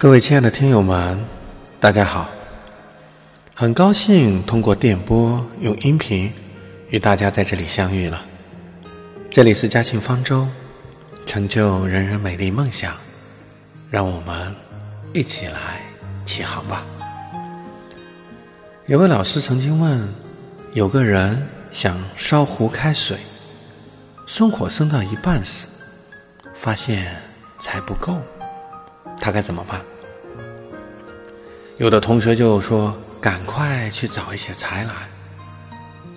各位亲爱的听友们，大家好！很高兴通过电波用音频与大家在这里相遇了。这里是嘉庆方舟，成就人人美丽梦想，让我们一起来起航吧。有位老师曾经问：有个人想烧壶开水，生火生到一半时，发现柴不够。他该怎么办？有的同学就说：“赶快去找一些柴来。”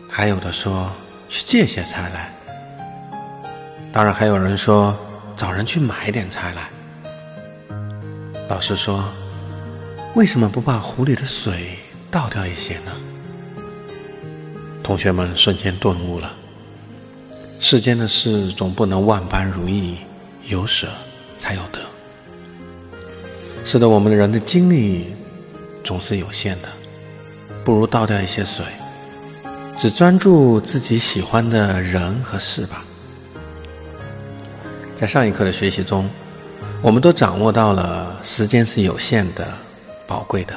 还有的说：“去借些柴来。”当然还有人说：“找人去买点柴来。”老师说：“为什么不把壶里的水倒掉一些呢？”同学们瞬间顿悟了：世间的事总不能万般如意，有舍才有得。是的，我们的人的精力总是有限的，不如倒掉一些水，只专注自己喜欢的人和事吧。在上一课的学习中，我们都掌握到了时间是有限的、宝贵的。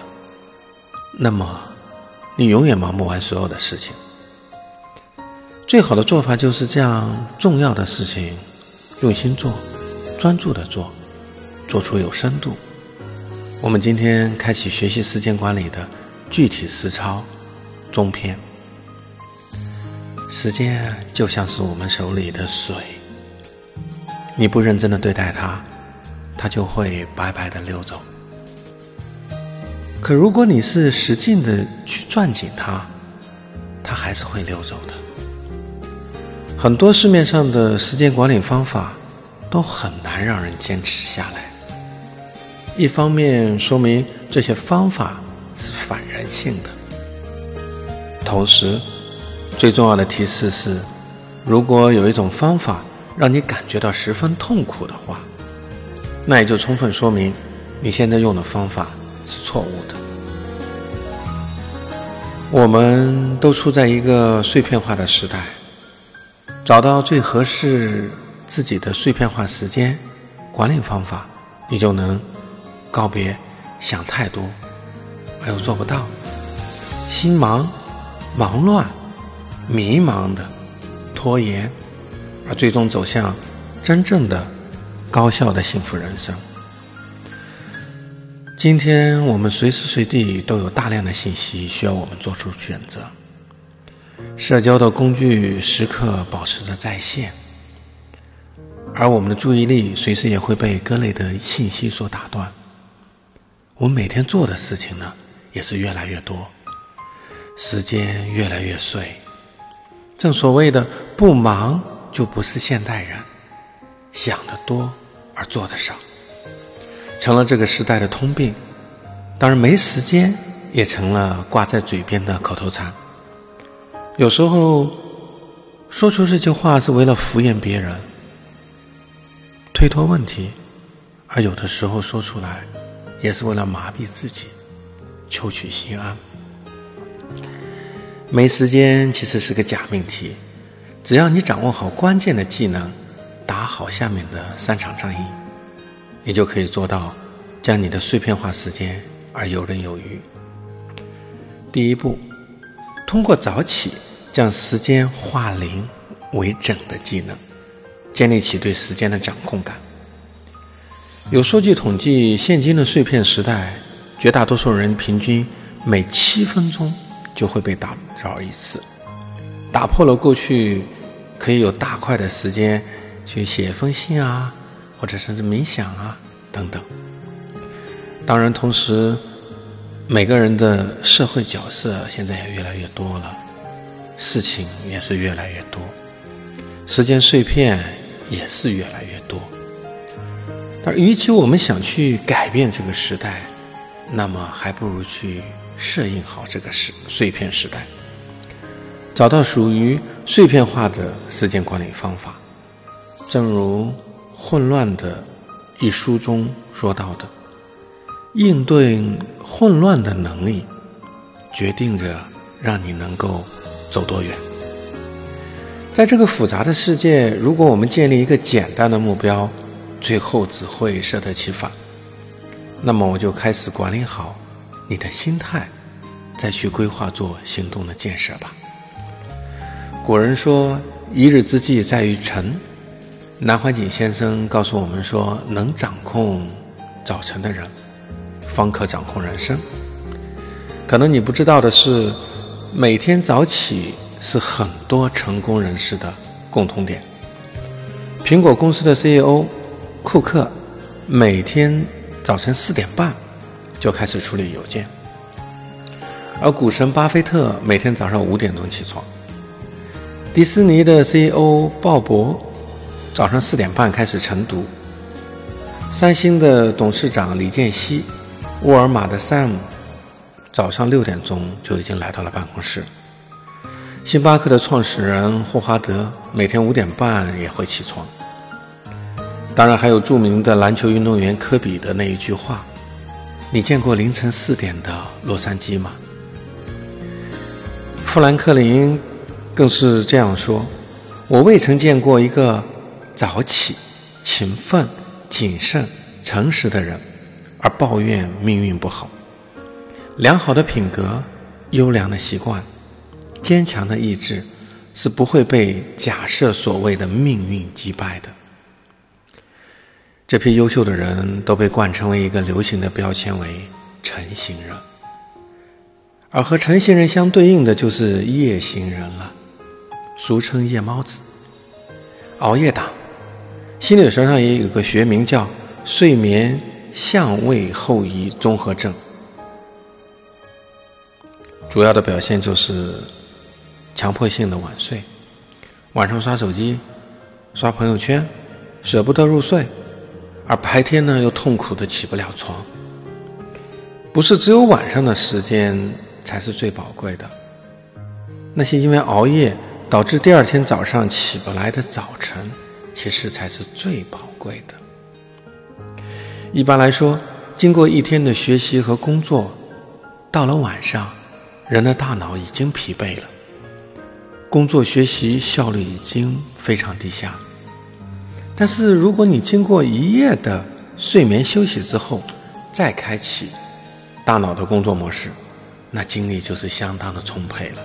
那么，你永远忙不完所有的事情。最好的做法就是这样：重要的事情用心做，专注的做，做出有深度。我们今天开启学习时间管理的具体实操中篇。时间就像是我们手里的水，你不认真的对待它，它就会白白的溜走。可如果你是使劲的去攥紧它，它还是会溜走的。很多市面上的时间管理方法都很难让人坚持下来。一方面说明这些方法是反人性的，同时最重要的提示是：如果有一种方法让你感觉到十分痛苦的话，那也就充分说明你现在用的方法是错误的。我们都处在一个碎片化的时代，找到最合适自己的碎片化时间管理方法，你就能。告别想太多而又做不到，心忙、忙乱、迷茫的拖延，而最终走向真正的高效的幸福人生。今天我们随时随地都有大量的信息需要我们做出选择，社交的工具时刻保持着在线，而我们的注意力随时也会被各类的信息所打断。我每天做的事情呢，也是越来越多，时间越来越碎。正所谓的“不忙就不是现代人”，想的多而做的少，成了这个时代的通病。当然，没时间也成了挂在嘴边的口头禅。有时候说出这句话是为了敷衍别人、推脱问题，而有的时候说出来。也是为了麻痹自己，求取心安。没时间其实是个假命题，只要你掌握好关键的技能，打好下面的三场战役，你就可以做到将你的碎片化时间而游刃有余。第一步，通过早起将时间化零为整的技能，建立起对时间的掌控感。有数据统计，现今的碎片时代，绝大多数人平均每七分钟就会被打扰一次，打破了过去可以有大块的时间去写一封信啊，或者甚至冥想啊等等。当然，同时每个人的社会角色现在也越来越多了，事情也是越来越多，时间碎片也是越来越多。而与其我们想去改变这个时代，那么还不如去适应好这个时碎片时代，找到属于碎片化的时间管理方法。正如《混乱的》一书中说到的，应对混乱的能力，决定着让你能够走多远。在这个复杂的世界，如果我们建立一个简单的目标，最后只会适得其反。那么我就开始管理好你的心态，再去规划做行动的建设吧。古人说：“一日之计在于晨。”南怀瑾先生告诉我们说：“能掌控早晨的人，方可掌控人生。”可能你不知道的是，每天早起是很多成功人士的共同点。苹果公司的 CEO 库克每天早晨四点半就开始处理邮件，而股神巴菲特每天早上五点钟起床。迪士尼的 CEO 鲍勃早上四点半开始晨读，三星的董事长李健熙、沃尔玛的 Sam 早上六点钟就已经来到了办公室，星巴克的创始人霍华德每天五点半也会起床。当然，还有著名的篮球运动员科比的那一句话：“你见过凌晨四点的洛杉矶吗？”富兰克林。更是这样说：“我未曾见过一个早起、勤奋、谨慎、诚实的人，而抱怨命运不好。良好的品格、优良的习惯、坚强的意志，是不会被假设所谓的命运击败的。”这批优秀的人都被冠称为一个流行的标签为“晨型人”，而和晨型人相对应的就是夜行人了。俗称夜猫子、熬夜党，心理学上也有个学名叫睡眠相位后移综合症。主要的表现就是强迫性的晚睡，晚上刷手机、刷朋友圈，舍不得入睡，而白天呢又痛苦的起不了床。不是只有晚上的时间才是最宝贵的，那些因为熬夜。导致第二天早上起不来的早晨，其实才是最宝贵的。一般来说，经过一天的学习和工作，到了晚上，人的大脑已经疲惫了，工作学习效率已经非常低下。但是，如果你经过一夜的睡眠休息之后，再开启大脑的工作模式，那精力就是相当的充沛了。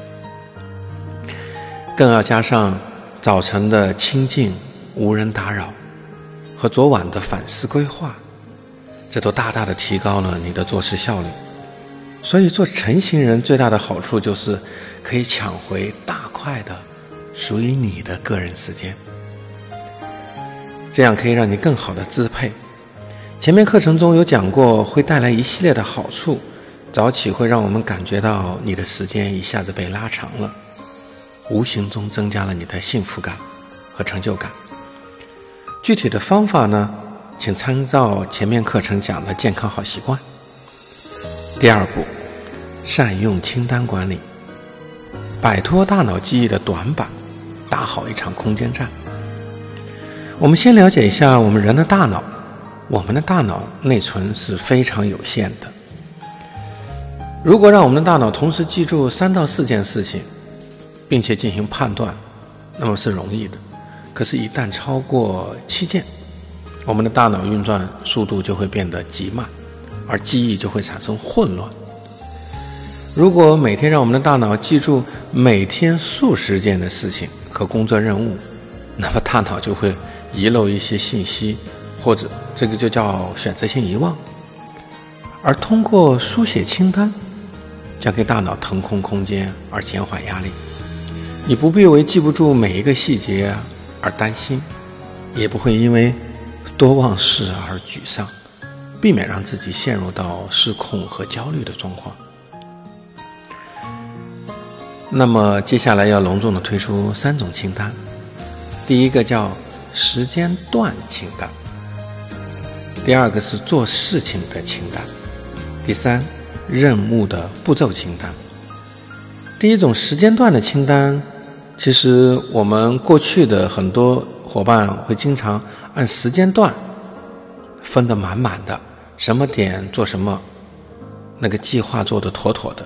更要加上早晨的清静、无人打扰和昨晚的反思规划，这都大大的提高了你的做事效率。所以，做晨型人最大的好处就是可以抢回大块的属于你的个人时间，这样可以让你更好的支配。前面课程中有讲过，会带来一系列的好处。早起会让我们感觉到你的时间一下子被拉长了。无形中增加了你的幸福感和成就感。具体的方法呢，请参照前面课程讲的健康好习惯。第二步，善用清单管理，摆脱大脑记忆的短板，打好一场空间战。我们先了解一下我们人的大脑，我们的大脑内存是非常有限的。如果让我们的大脑同时记住三到四件事情，并且进行判断，那么是容易的。可是，一旦超过七件，我们的大脑运转速度就会变得极慢，而记忆就会产生混乱。如果每天让我们的大脑记住每天数十件的事情和工作任务，那么大脑就会遗漏一些信息，或者这个就叫选择性遗忘。而通过书写清单，将给大脑腾空空间，而减缓压力。你不必为记不住每一个细节而担心，也不会因为多忘事而沮丧，避免让自己陷入到失控和焦虑的状况。那么接下来要隆重的推出三种清单，第一个叫时间段清单，第二个是做事情的清单，第三任务的步骤清单。第一种时间段的清单。其实我们过去的很多伙伴会经常按时间段分得满满的，什么点做什么，那个计划做得妥妥的。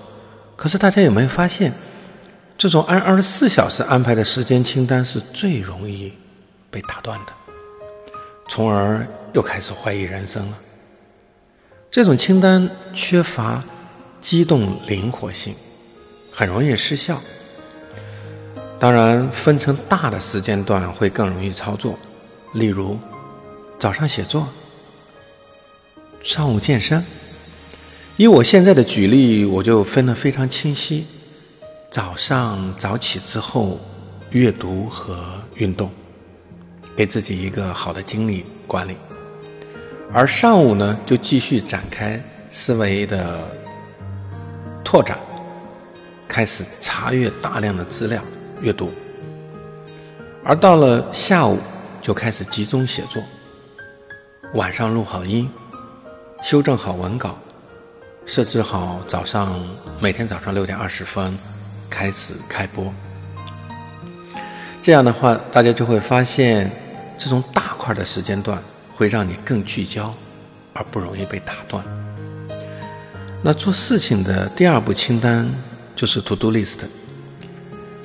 可是大家有没有发现，这种按二十四小时安排的时间清单是最容易被打断的，从而又开始怀疑人生了。这种清单缺乏机动灵活性，很容易失效。当然，分成大的时间段会更容易操作，例如早上写作，上午健身。以我现在的举例，我就分得非常清晰：早上早起之后，阅读和运动，给自己一个好的精力管理；而上午呢，就继续展开思维的拓展，开始查阅大量的资料。阅读，而到了下午就开始集中写作，晚上录好音，修正好文稿，设置好早上每天早上六点二十分开始开播。这样的话，大家就会发现，这种大块的时间段会让你更聚焦，而不容易被打断。那做事情的第二步清单就是 To Do List。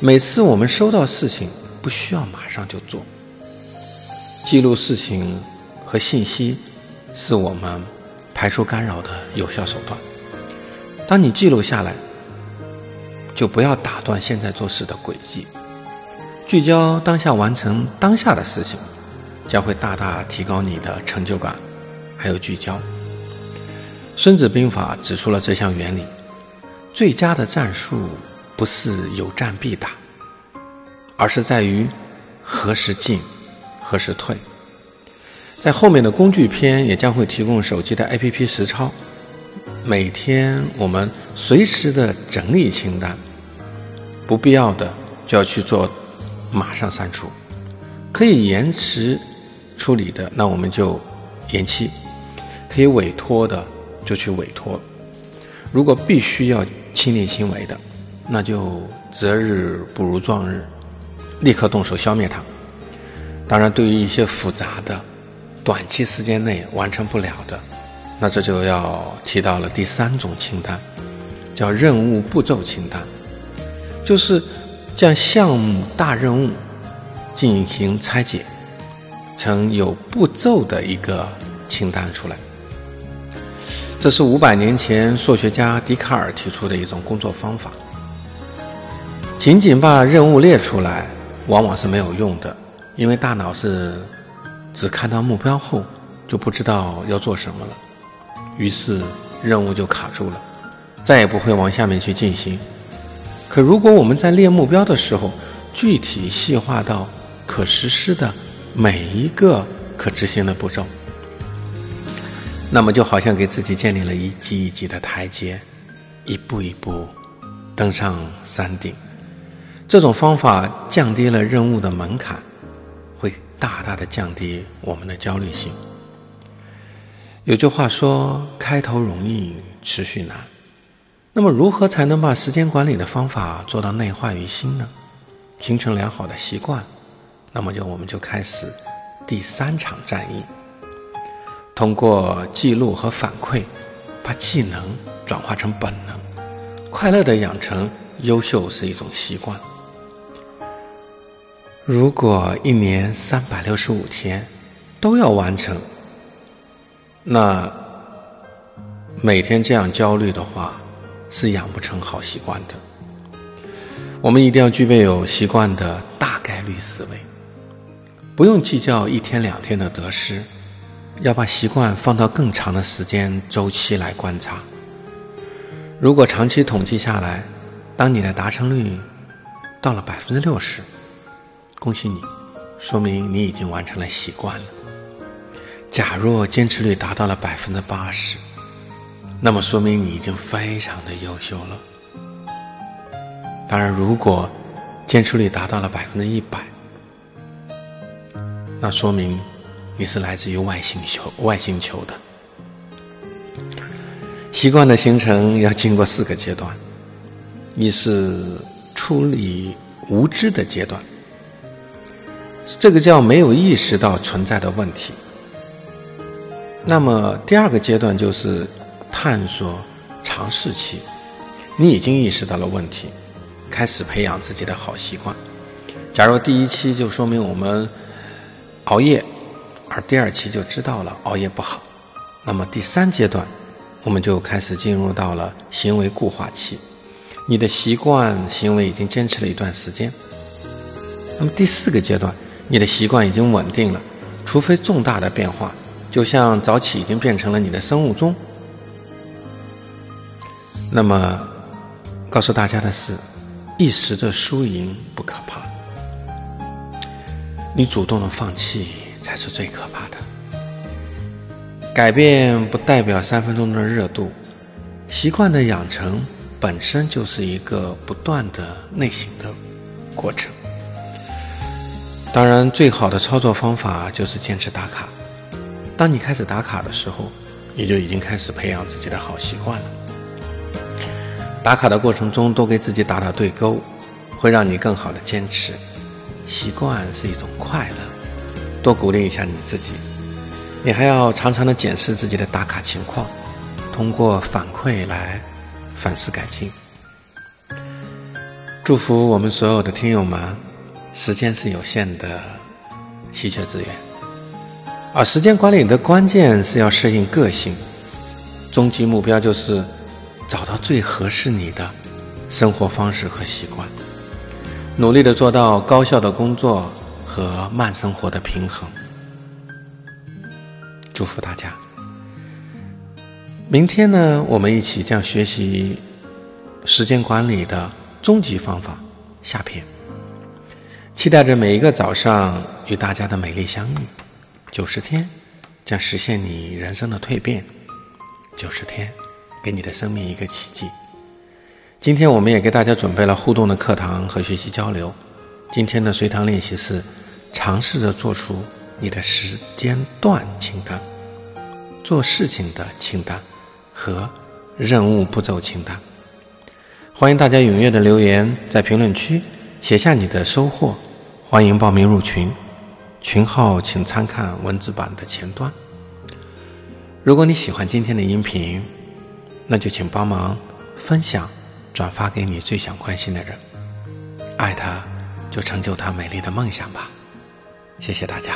每次我们收到事情，不需要马上就做。记录事情和信息，是我们排除干扰的有效手段。当你记录下来，就不要打断现在做事的轨迹，聚焦当下完成当下的事情，将会大大提高你的成就感，还有聚焦。孙子兵法指出了这项原理：最佳的战术。不是有战必打，而是在于何时进，何时退。在后面的工具篇也将会提供手机的 APP 实操，每天我们随时的整理清单，不必要的就要去做，马上删除；可以延迟处理的，那我们就延期；可以委托的就去委托。如果必须要亲力亲为的，那就择日不如撞日，立刻动手消灭它。当然，对于一些复杂的、短期时间内完成不了的，那这就要提到了第三种清单，叫任务步骤清单，就是将项目大任务进行拆解成有步骤的一个清单出来。这是五百年前数学家笛卡尔提出的一种工作方法。仅仅把任务列出来，往往是没有用的，因为大脑是只看到目标后就不知道要做什么了，于是任务就卡住了，再也不会往下面去进行。可如果我们在列目标的时候，具体细化到可实施的每一个可执行的步骤，那么就好像给自己建立了一级一级的台阶，一步一步登上山顶。这种方法降低了任务的门槛，会大大的降低我们的焦虑性。有句话说：“开头容易，持续难。”那么，如何才能把时间管理的方法做到内化于心呢？形成良好的习惯？那么就我们就开始第三场战役。通过记录和反馈，把技能转化成本能，快乐的养成优秀是一种习惯。如果一年三百六十五天都要完成，那每天这样焦虑的话，是养不成好习惯的。我们一定要具备有习惯的大概率思维，不用计较一天两天的得失，要把习惯放到更长的时间周期来观察。如果长期统计下来，当你的达成率到了百分之六十。恭喜你，说明你已经完成了习惯了。假若坚持率达到了百分之八十，那么说明你已经非常的优秀了。当然，如果坚持率达到了百分之一百，那说明你是来自于外星球外星球的。习惯的形成要经过四个阶段，一是处理无知的阶段。这个叫没有意识到存在的问题。那么第二个阶段就是探索尝试期，你已经意识到了问题，开始培养自己的好习惯。假如第一期就说明我们熬夜，而第二期就知道了熬夜不好，那么第三阶段我们就开始进入到了行为固化期。你的习惯行为已经坚持了一段时间。那么第四个阶段，你的习惯已经稳定了，除非重大的变化，就像早起已经变成了你的生物钟。那么，告诉大家的是，一时的输赢不可怕，你主动的放弃才是最可怕的。改变不代表三分钟的热度，习惯的养成。本身就是一个不断的内省的过程。当然，最好的操作方法就是坚持打卡。当你开始打卡的时候，你就已经开始培养自己的好习惯了。打卡的过程中，多给自己打打对勾，会让你更好的坚持。习惯是一种快乐，多鼓励一下你自己。你还要常常的检视自己的打卡情况，通过反馈来。反思改进，祝福我们所有的听友们。时间是有限的，稀缺资源，而时间管理的关键是要适应个性。终极目标就是找到最合适你的生活方式和习惯，努力的做到高效的工作和慢生活的平衡。祝福大家。明天呢，我们一起将学习时间管理的终极方法下篇。期待着每一个早上与大家的美丽相遇。九十天将实现你人生的蜕变，九十天给你的生命一个奇迹。今天我们也给大家准备了互动的课堂和学习交流。今天的随堂练习是尝试着做出你的时间段清单，做事情的清单。和任务步骤清单，欢迎大家踊跃的留言，在评论区写下你的收获。欢迎报名入群，群号请参看文字版的前端。如果你喜欢今天的音频，那就请帮忙分享、转发给你最想关心的人。爱他，就成就他美丽的梦想吧。谢谢大家。